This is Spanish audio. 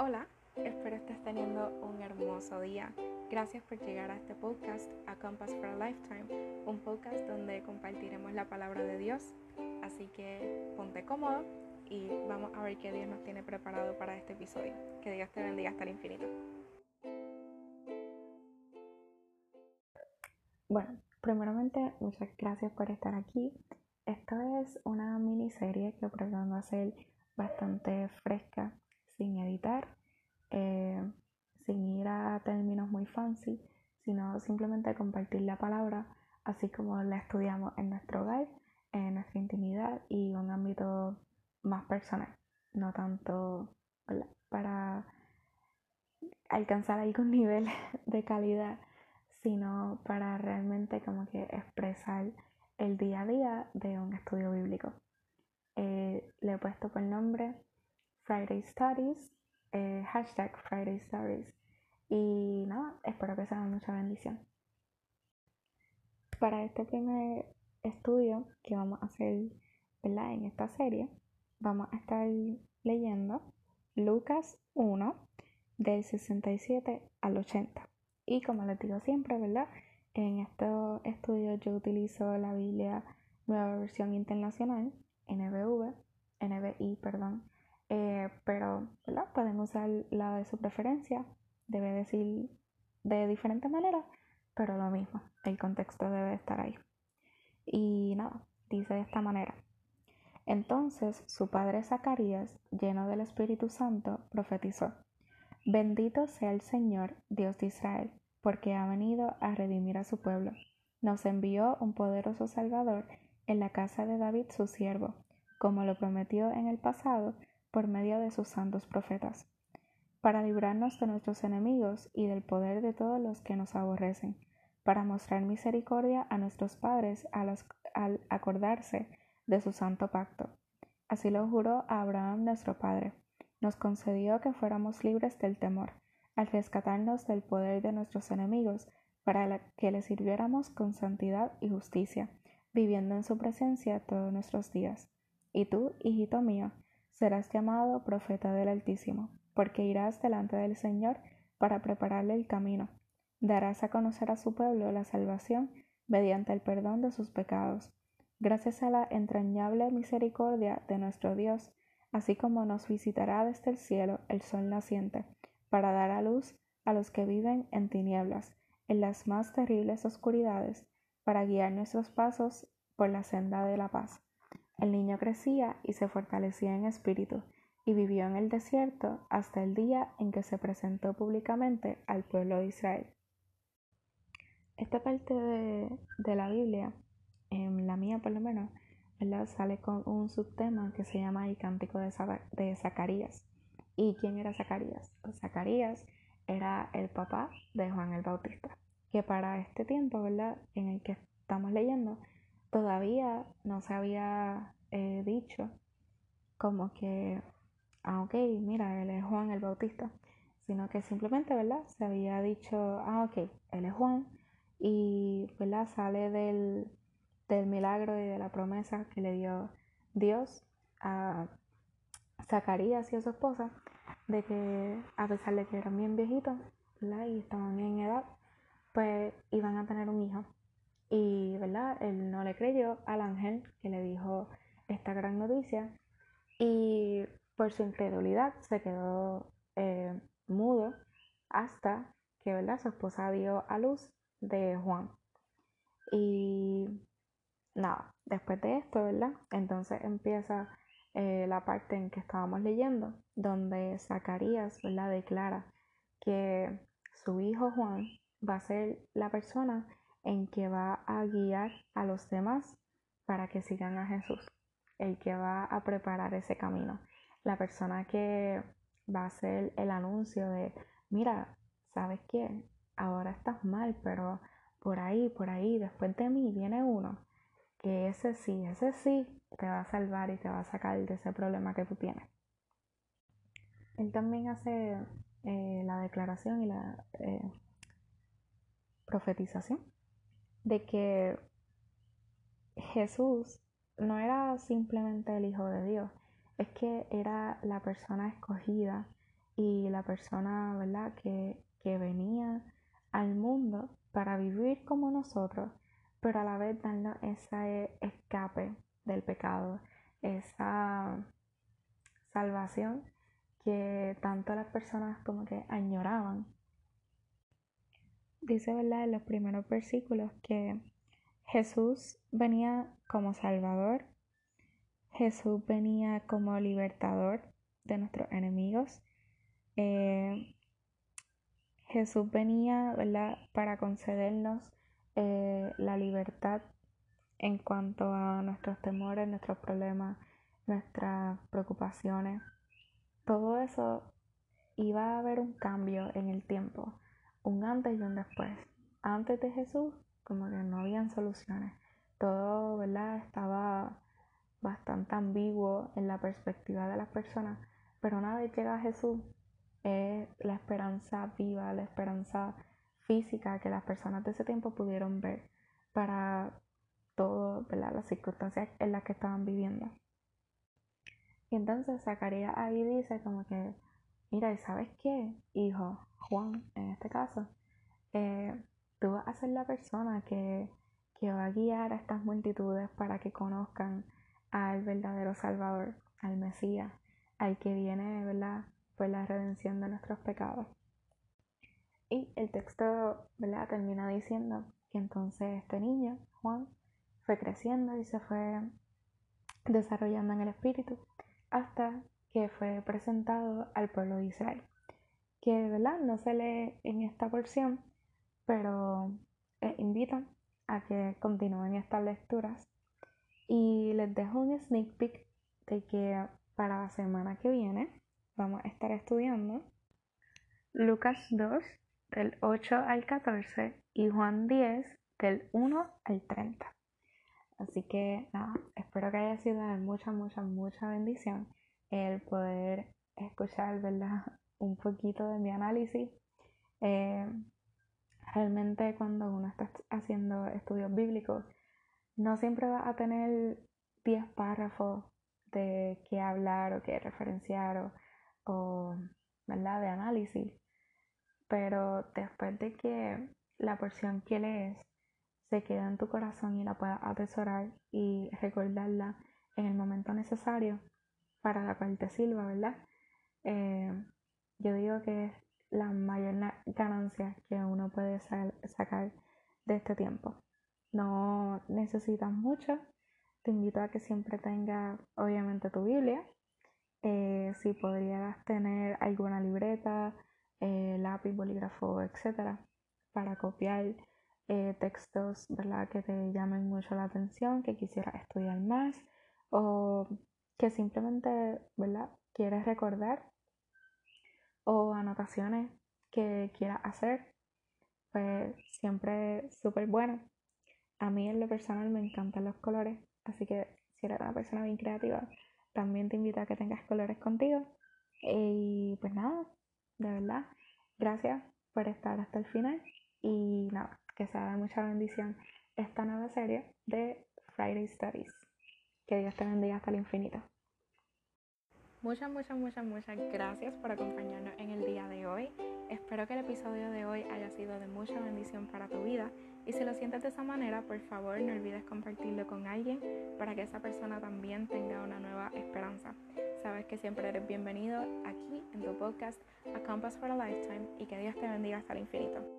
Hola, espero estés teniendo un hermoso día. Gracias por llegar a este podcast, A Compass for a Lifetime, un podcast donde compartiremos la palabra de Dios. Así que ponte cómodo y vamos a ver qué Dios nos tiene preparado para este episodio. Que Dios te bendiga hasta el infinito. Bueno, primeramente, muchas gracias por estar aquí. Esta es una miniserie que pretendo hacer bastante fresca, sin editar, eh, sin ir a términos muy fancy, sino simplemente compartir la palabra así como la estudiamos en nuestro hogar, en nuestra intimidad y un ámbito más personal, no tanto para alcanzar algún nivel de calidad, sino para realmente como que expresar el día a día de un estudio bíblico. Eh, le he puesto por nombre Friday Studies, eh, hashtag Friday Studies. Y nada, espero que sea mucha bendición. Para este primer estudio que vamos a hacer en esta serie, vamos a estar leyendo Lucas 1 del 67 al 80. Y como les digo siempre, ¿verdad? En estos estudios yo utilizo la Biblia Nueva Versión Internacional, NBV, NBI, perdón, eh, pero pueden usar la de su preferencia, debe decir de diferentes maneras, pero lo mismo, el contexto debe estar ahí. Y nada, dice de esta manera. Entonces su padre Zacarías, lleno del Espíritu Santo, profetizó, Bendito sea el Señor, Dios de Israel porque ha venido a redimir a su pueblo. Nos envió un poderoso Salvador en la casa de David su siervo, como lo prometió en el pasado por medio de sus santos profetas, para librarnos de nuestros enemigos y del poder de todos los que nos aborrecen, para mostrar misericordia a nuestros padres al acordarse de su santo pacto. Así lo juró a Abraham nuestro Padre. Nos concedió que fuéramos libres del temor al rescatarnos del poder de nuestros enemigos, para que le sirviéramos con santidad y justicia, viviendo en su presencia todos nuestros días. Y tú, hijito mío, serás llamado profeta del Altísimo, porque irás delante del Señor para prepararle el camino. Darás a conocer a su pueblo la salvación mediante el perdón de sus pecados, gracias a la entrañable misericordia de nuestro Dios, así como nos visitará desde el cielo el sol naciente para dar a luz a los que viven en tinieblas, en las más terribles oscuridades, para guiar nuestros pasos por la senda de la paz. El niño crecía y se fortalecía en espíritu, y vivió en el desierto hasta el día en que se presentó públicamente al pueblo de Israel. Esta parte de, la Biblia, en la mía por lo menos, sale con un subtema que se llama el Cántico de, de Zacarías. ¿Y quién era Zacarías? Pues Zacarías era el papá de Juan el Bautista, que para este tiempo, ¿verdad? En el que estamos leyendo, todavía no se había eh, dicho como que, ah, ok, mira, él es Juan el Bautista, sino que simplemente, ¿verdad? Se había dicho, ah, ok, él es Juan y, ¿verdad? Sale del, del milagro y de la promesa que le dio Dios a Zacarías y a su esposa de que a pesar de que eran bien viejitos y estaban bien en edad, pues iban a tener un hijo. Y ¿verdad? él no le creyó al ángel que le dijo esta gran noticia y por su incredulidad se quedó eh, mudo hasta que ¿verdad? su esposa dio a luz de Juan. Y nada, después de esto, ¿verdad? Entonces empieza eh, la parte en que estábamos leyendo, donde Zacarías la declara que su hijo Juan va a ser la persona en que va a guiar a los demás para que sigan a Jesús, el que va a preparar ese camino, la persona que va a hacer el anuncio de, mira, ¿sabes qué? Ahora estás mal, pero por ahí, por ahí, después de mí viene uno que ese sí, ese sí te va a salvar y te va a sacar de ese problema que tú tienes. Él también hace eh, la declaración y la eh, profetización de que Jesús no era simplemente el Hijo de Dios, es que era la persona escogida y la persona, ¿verdad?, que, que venía al mundo para vivir como nosotros, pero a la vez darnos ese escape del pecado, esa salvación que tanto las personas como que añoraban. Dice, ¿verdad?, en los primeros versículos que Jesús venía como Salvador, Jesús venía como libertador de nuestros enemigos, eh, Jesús venía, ¿verdad?, para concedernos eh, la libertad en cuanto a nuestros temores, nuestros problemas, nuestras preocupaciones. Todo eso iba a haber un cambio en el tiempo, un antes y un después. Antes de Jesús, como que no habían soluciones. Todo, ¿verdad? Estaba bastante ambiguo en la perspectiva de las personas, pero una vez llega Jesús, es la esperanza viva, la esperanza física que las personas de ese tiempo pudieron ver para todas las circunstancias en las que estaban viviendo. Y entonces Zacarías ahí dice como que, mira, ¿y sabes qué? Hijo, Juan, en este caso, eh, tú vas a ser la persona que, que va a guiar a estas multitudes para que conozcan al verdadero Salvador, al Mesías, al que viene, ¿verdad? por la redención de nuestros pecados. Y el texto ¿verdad? termina diciendo que entonces este niño, Juan, fue creciendo y se fue desarrollando en el espíritu hasta que fue presentado al pueblo de Israel. Que ¿verdad? no se lee en esta porción, pero eh, invito a que continúen estas lecturas. Y les dejo un sneak peek de que para la semana que viene vamos a estar estudiando Lucas 2 del 8 al 14 y Juan 10 del 1 al 30. Así que nada, espero que haya sido de mucha, mucha, mucha bendición el poder escuchar, ¿verdad? Un poquito de mi análisis. Eh, realmente cuando uno está haciendo estudios bíblicos, no siempre va a tener 10 párrafos de qué hablar o qué referenciar o ¿verdad? de análisis, pero después de que la porción que lees se queda en tu corazón y la puedas atesorar y recordarla en el momento necesario para la cual te sirva, ¿verdad? Eh, yo digo que es la mayor ganancia que uno puede sacar de este tiempo. No necesitas mucho. Te invito a que siempre tengas, obviamente, tu Biblia, eh, si podrías tener alguna libreta, eh, lápiz, bolígrafo, etcétera, para copiar textos ¿verdad? que te llamen mucho la atención, que quisieras estudiar más o que simplemente ¿verdad? quieres recordar o anotaciones que quieras hacer, pues siempre súper bueno. A mí en lo personal me encantan los colores, así que si eres una persona bien creativa, también te invito a que tengas colores contigo. Y pues nada, de verdad, gracias por estar hasta el final. Y nada, que sea de mucha bendición esta nueva serie de Friday Studies. Que Dios te bendiga hasta el infinito. Muchas, muchas, muchas, muchas gracias por acompañarnos en el día de hoy. Espero que el episodio de hoy haya sido de mucha bendición para tu vida y si lo sientes de esa manera, por favor no olvides compartirlo con alguien para que esa persona también tenga una nueva esperanza. Sabes que siempre eres bienvenido aquí en tu podcast A Compass for a Lifetime y que Dios te bendiga hasta el infinito.